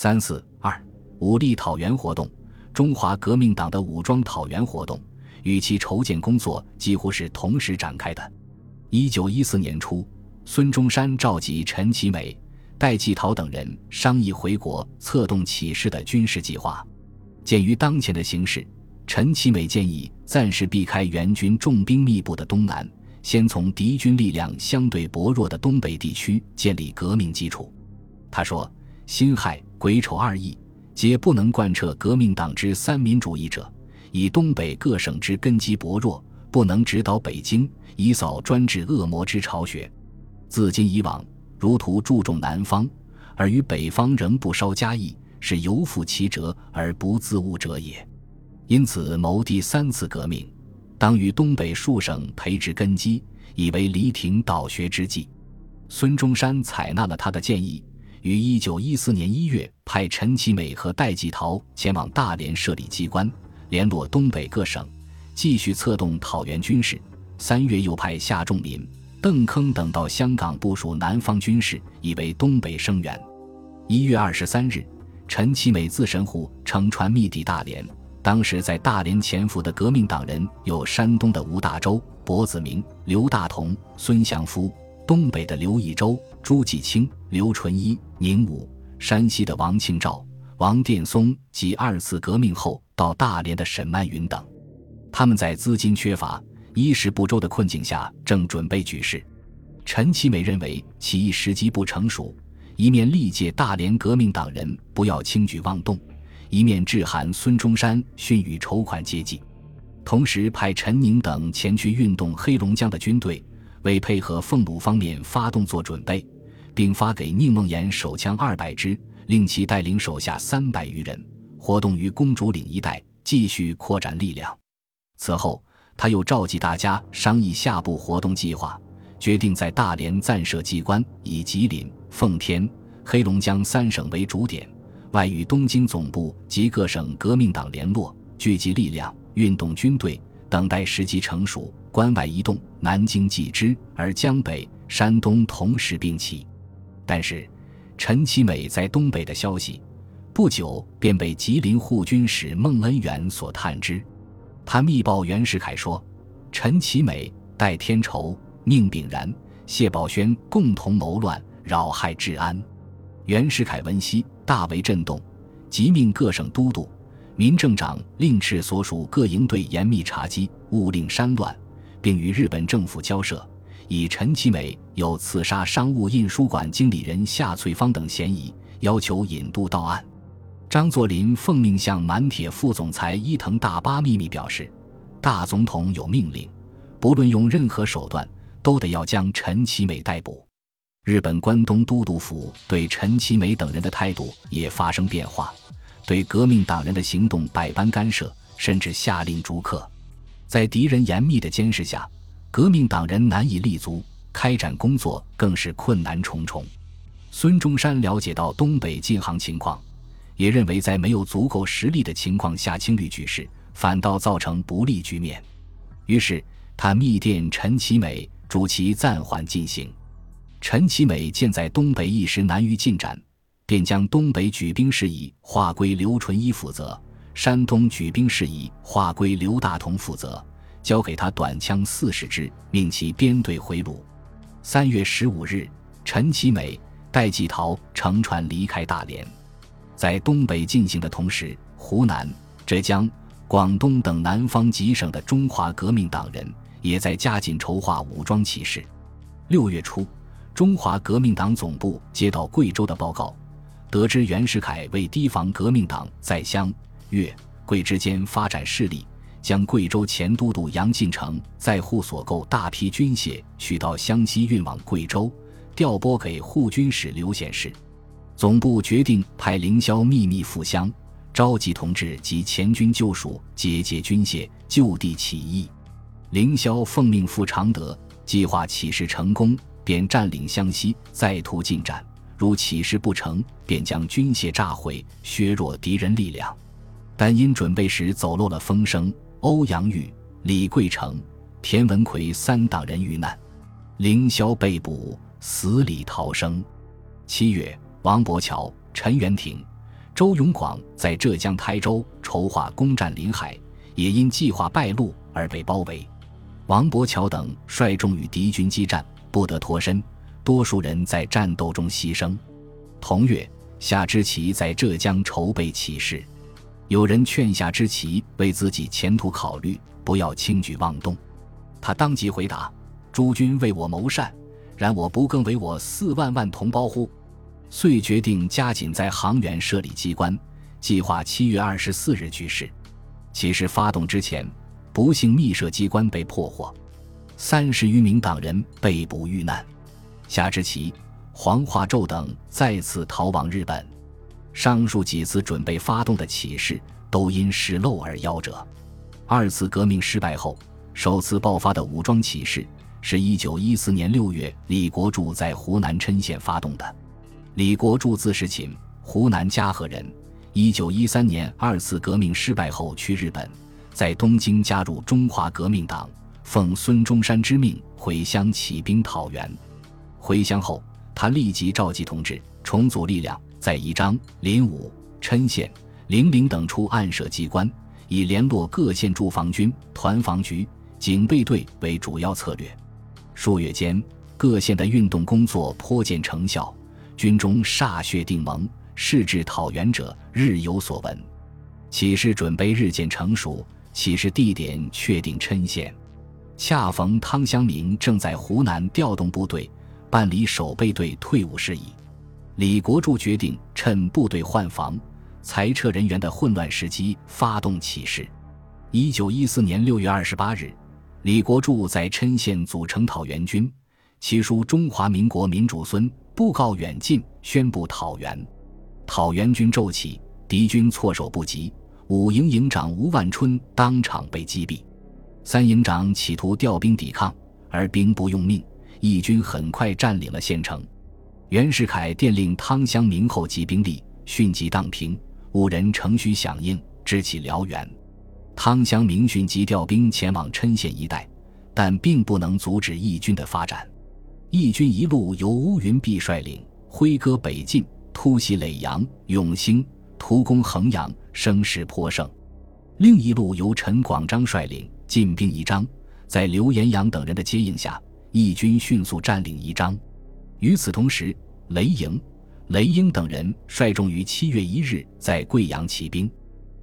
三四二武力讨袁活动，中华革命党的武装讨袁活动与其筹建工作几乎是同时展开的。一九一四年初，孙中山召集陈其美、戴季陶等人商议回国策动起事的军事计划。鉴于当前的形势，陈其美建议暂时避开援军重兵密布的东南，先从敌军力量相对薄弱的东北地区建立革命基础。他说。辛亥癸丑二义，皆不能贯彻革命党之三民主义者，以东北各省之根基薄弱，不能指导北京，以扫专制恶魔之巢穴。自今以往，如图注重南方，而于北方仍不稍加意，是犹负其责而不自悟者也。因此谋第三次革命，当于东北数省培植根基，以为离庭倒学之计。孙中山采纳了他的建议。于一九一四年一月，派陈其美和戴季陶前往大连设立机关，联络东北各省，继续策动讨袁军事。三月，又派夏仲林、邓铿等到香港部署南方军事，以为东北声援。一月二十三日，陈其美自神户乘船密抵大连。当时在大连潜伏的革命党人有山东的吴大洲、柏子明、刘大同、孙祥夫。东北的刘义洲、朱继清、刘纯一、宁武；山西的王庆照、王殿松及二次革命后到大连的沈曼云等，他们在资金缺乏、衣食不周的困境下，正准备举事。陈其美认为起义时机不成熟，一面力戒大连革命党人不要轻举妄动，一面致函孙中山训谕筹款接济，同时派陈宁等前去运动黑龙江的军队。为配合奉鲁方面发动做准备，并发给宁梦岩手枪二百支，令其带领手下三百余人活动于公主岭一带，继续扩展力量。此后，他又召集大家商议下步活动计划，决定在大连暂设机关，以吉林、奉天、黑龙江三省为主点，外与东京总部及各省革命党联络，聚集力量，运动军队，等待时机成熟。关外移动，南京继之，而江北、山东同时并起。但是，陈其美在东北的消息，不久便被吉林护军使孟恩元所探知。他密报袁世凯说：“陈其美、戴天仇、宁炳然、谢宝轩共同谋乱，扰害治安。”袁世凯闻悉，大为震动，即命各省都督、民政长令斥所属各营队严密查缉，勿令山乱。并与日本政府交涉，以陈其美有刺杀商务印书馆经理人夏翠芳等嫌疑，要求引渡到案。张作霖奉命向满铁副总裁伊藤大巴秘密表示，大总统有命令，不论用任何手段，都得要将陈其美逮捕。日本关东都督府对陈其美等人的态度也发生变化，对革命党人的行动百般干涉，甚至下令逐客。在敌人严密的监视下，革命党人难以立足，开展工作更是困难重重。孙中山了解到东北近航情况，也认为在没有足够实力的情况下轻率举事，反倒造成不利局面。于是他密电陈其美，主其暂缓进行。陈其美见在东北一时难于进展，便将东北举兵事宜划归刘纯一负责。山东举兵事宜划归刘大同负责，交给他短枪四十支，命其编队回鲁。三月十五日，陈其美、戴季陶乘船离开大连，在东北进行的同时，湖南、浙江、广东等南方几省的中华革命党人也在加紧筹划武装起事。六月初，中华革命党总部接到贵州的报告，得知袁世凯为提防革命党在湘。粤桂之间发展势力，将贵州前都督杨进成在沪所购大批军械取到湘西运往贵州，调拨给护军使刘显世。总部决定派凌霄秘密赴湘，召集同志及前军旧属，节节军械，就地起义。凌霄奉命赴常德，计划起事成功，便占领湘西，再图进展；如起事不成，便将军械炸毁，削弱敌人力量。但因准备时走漏了风声，欧阳玉、李桂成、田文奎三党人遇难，凌霄被捕，死里逃生。七月，王伯桥、陈元廷、周永广在浙江台州筹划攻占临海，也因计划败露而被包围。王伯桥等率众与敌军激战，不得脱身，多数人在战斗中牺牲。同月，夏之奇在浙江筹备起事，有人劝夏之奇为自己前途考虑，不要轻举妄动。他当即回答：“诸君为我谋善，然我不更为我四万万同胞乎？”遂决定加紧在杭源设立机关，计划七月二十四日举事。其实发动之前，不幸密设机关被破获，三十余名党人被捕遇难。夏之奇、黄化胄等再次逃往日本。上述几次准备发动的起事，都因失漏而夭折。二次革命失败后，首次爆发的武装起事，是一九一四年六月李国柱在湖南郴县发动的。李国柱字世勤，湖南嘉禾人。一九一三年二次革命失败后，去日本，在东京加入中华革命党，奉孙中山之命回乡起兵讨袁。回乡后，他立即召集同志，重组力量，在宜章、临武、郴县、零陵等处暗设机关，以联络各县驻防军、团防局、警备队为主要策略。数月间，各县的运动工作颇见成效。军中歃血定盟，誓至讨袁者日有所闻。起事准备日渐成熟，起事地点确定郴县。恰逢汤湘明正在湖南调动部队，办理守备队退伍事宜。李国柱决定趁部队换防、裁撤人员的混乱时机发动起事。一九一四年六月二十八日，李国柱在郴县组成讨袁军，其书“中华民国民主孙”。布告远近，宣布讨袁。讨袁军骤起，敌军措手不及。五营营长吴万春当场被击毙。三营长企图调兵抵抗，而兵不用命，义军很快占领了县城。袁世凯电令汤湘明后集兵力，迅即荡平。五人乘虚响应，支起辽源。汤湘明迅即调兵前往郴县一带，但并不能阻止义军的发展。义军一路由乌云弼率领，挥戈北进，突袭耒阳、永兴，图攻衡阳，声势颇盛；另一路由陈广章率领，进兵宜章，在刘延阳等人的接应下，义军迅速占领宜章。与此同时，雷营、雷英等人率众于七月一日在贵阳起兵。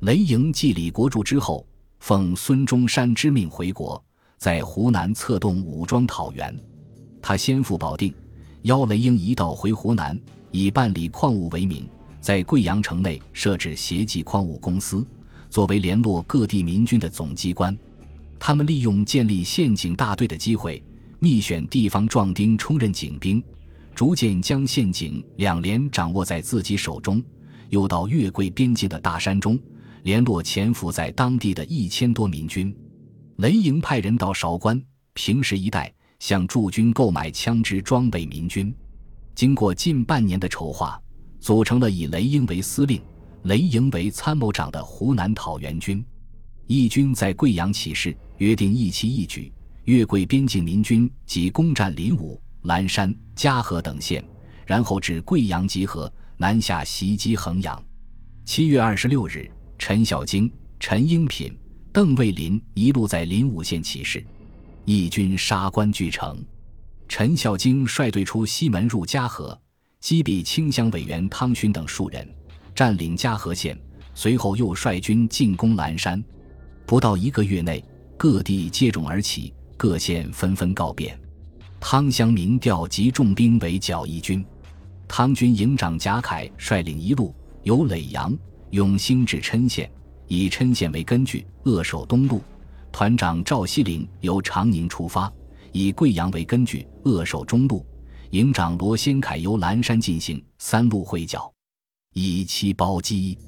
雷营继李国柱之后，奉孙中山之命回国，在湖南策动武装讨袁。他先赴保定，邀雷英一道回湖南，以办理矿务为名，在贵阳城内设置协济矿务公司，作为联络各地民军的总机关。他们利用建立县警大队的机会，密选地方壮丁充任警兵，逐渐将陷阱两连掌握在自己手中。又到粤桂边境的大山中，联络潜伏在当地的一千多民军。雷营派人到韶关、平时一带。向驻军购买枪支装备民军，经过近半年的筹划，组成了以雷英为司令、雷营为参谋长的湖南讨袁军。义军在贵阳起事，约定一期一举，越贵边境民军即攻占临武、蓝山、嘉禾等县，然后至贵阳集合，南下袭击衡阳。七月二十六日，陈小京、陈英品、邓卫林一路在临武县起事。义军杀关俱城，陈孝经率队出西门入嘉禾，击毙清乡委员汤勋等数人，占领嘉禾县。随后又率军进攻蓝山，不到一个月内，各地接踵而起，各县纷纷告变。汤湘明调集重兵围剿义军，汤军营长贾凯率领一路由耒阳、永兴至郴县，以郴县为根据，扼守东路。团长赵锡龄由长宁出发，以贵阳为根据扼守中路；营长罗先凯由蓝山进行三路会剿，以期包击。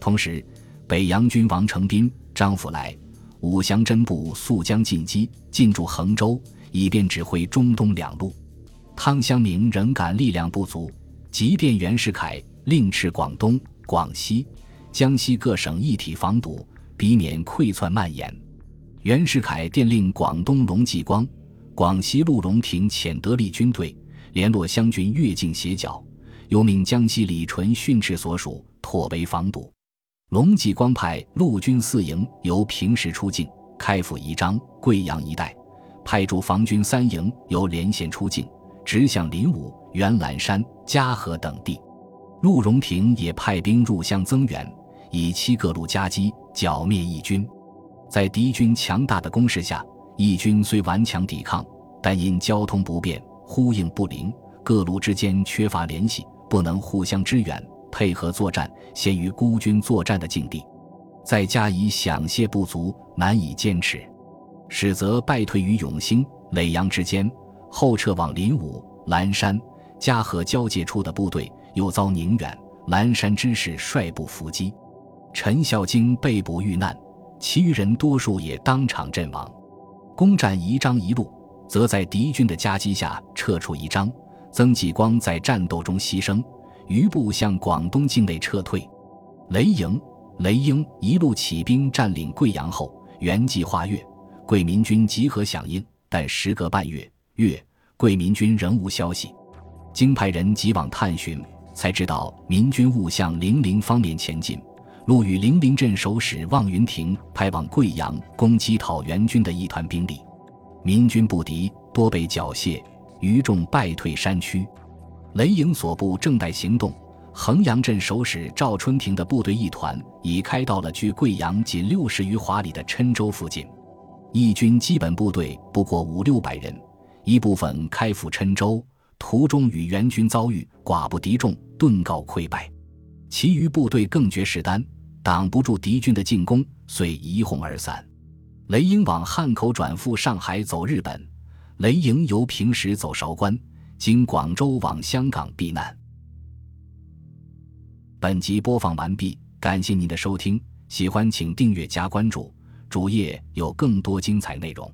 同时，北洋军王承斌、张福来、武祥珍部速将进击，进驻衡州，以便指挥中东两路。汤湘明仍感力量不足，即便袁世凯令斥广东、广西、江西各省一体防堵，避免溃窜蔓延。袁世凯电令广东龙继光、广西陆荣廷遣得力军队联络湘军越境协剿，又命江西李纯训斥所属拓为防堵。龙继光派陆军四营由平时出境，开赴宜章、贵阳一带；派驻防军三营由连县出境，直向临武、元兰山、嘉禾等地。陆荣廷也派兵入乡增援，以期各路夹击，剿灭义军。在敌军强大的攻势下，义军虽顽强抵抗，但因交通不便、呼应不灵，各路之间缺乏联系，不能互相支援、配合作战，陷于孤军作战的境地。再加以饷械不足，难以坚持，使则败退于永兴、耒阳之间，后撤往临武、蓝山、嘉禾交界处的部队又遭宁远、蓝山之士率部伏击，陈孝经被捕遇难。其余人多数也当场阵亡。攻占宜章一路，则在敌军的夹击下撤出宜章。曾纪光在战斗中牺牲，余部向广东境内撤退。雷营、雷英一路起兵占领贵阳后，原计划越贵民军集合响应，但时隔半月，月贵民军仍无消息。经派人急往探寻，才知道民军误向零陵方面前进。陆羽零陵镇守使望云亭派往贵阳攻击讨袁军的一团兵力，民军不敌，多被缴械，余众败退山区。雷营所部正待行动，衡阳镇守使赵春亭的部队一团已开到了距贵阳仅六十余华里的郴州附近。义军基本部队不过五六百人，一部分开赴郴州，途中与援军遭遇，寡不敌众，顿告溃败。其余部队更觉势单，挡不住敌军的进攻，遂一哄而散。雷英往汉口转赴上海走日本，雷营由平时走韶关，经广州往香港避难。本集播放完毕，感谢您的收听，喜欢请订阅加关注，主页有更多精彩内容。